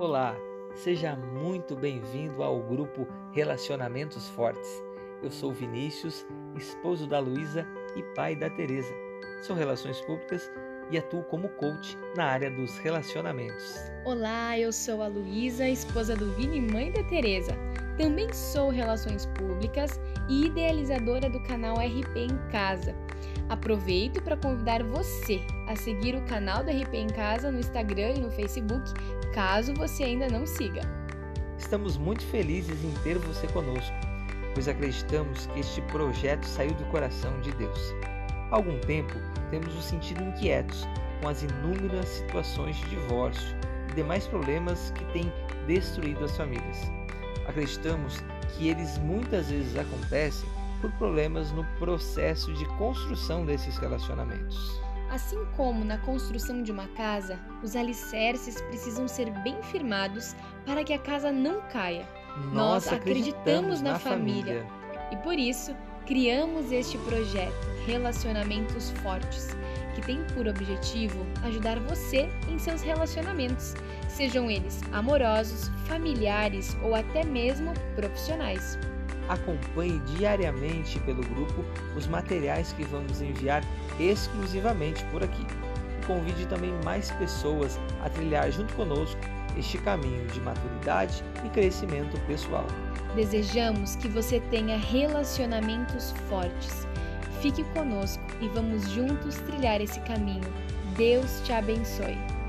Olá, seja muito bem-vindo ao grupo Relacionamentos Fortes. Eu sou Vinícius, esposo da Luísa e pai da Teresa. Sou relações públicas e atuo como coach na área dos relacionamentos. Olá, eu sou a Luísa, esposa do Vini e mãe da Teresa. Também sou relações públicas e idealizadora do canal RP em Casa. Aproveito para convidar você a seguir o canal do RP em Casa no Instagram e no Facebook, caso você ainda não siga. Estamos muito felizes em ter você conosco, pois acreditamos que este projeto saiu do coração de Deus. Há algum tempo temos nos sentido inquietos com as inúmeras situações de divórcio e demais problemas que têm destruído as famílias. Acreditamos que eles muitas vezes acontecem por problemas no processo de construção desses relacionamentos. Assim como na construção de uma casa, os alicerces precisam ser bem firmados para que a casa não caia. Nós, Nós acreditamos, na, na família. família e por isso criamos este projeto Relacionamentos Fortes, que tem por objetivo ajudar você em seus relacionamentos, sejam eles amorosos, familiares ou até mesmo profissionais. Acompanhe diariamente pelo grupo os materiais que vamos enviar exclusivamente por aqui. E convide também mais pessoas a trilhar junto conosco este caminho de maturidade e crescimento pessoal. Desejamos que você tenha relacionamentos fortes. Fique conosco e vamos juntos trilhar esse caminho. Deus te abençoe.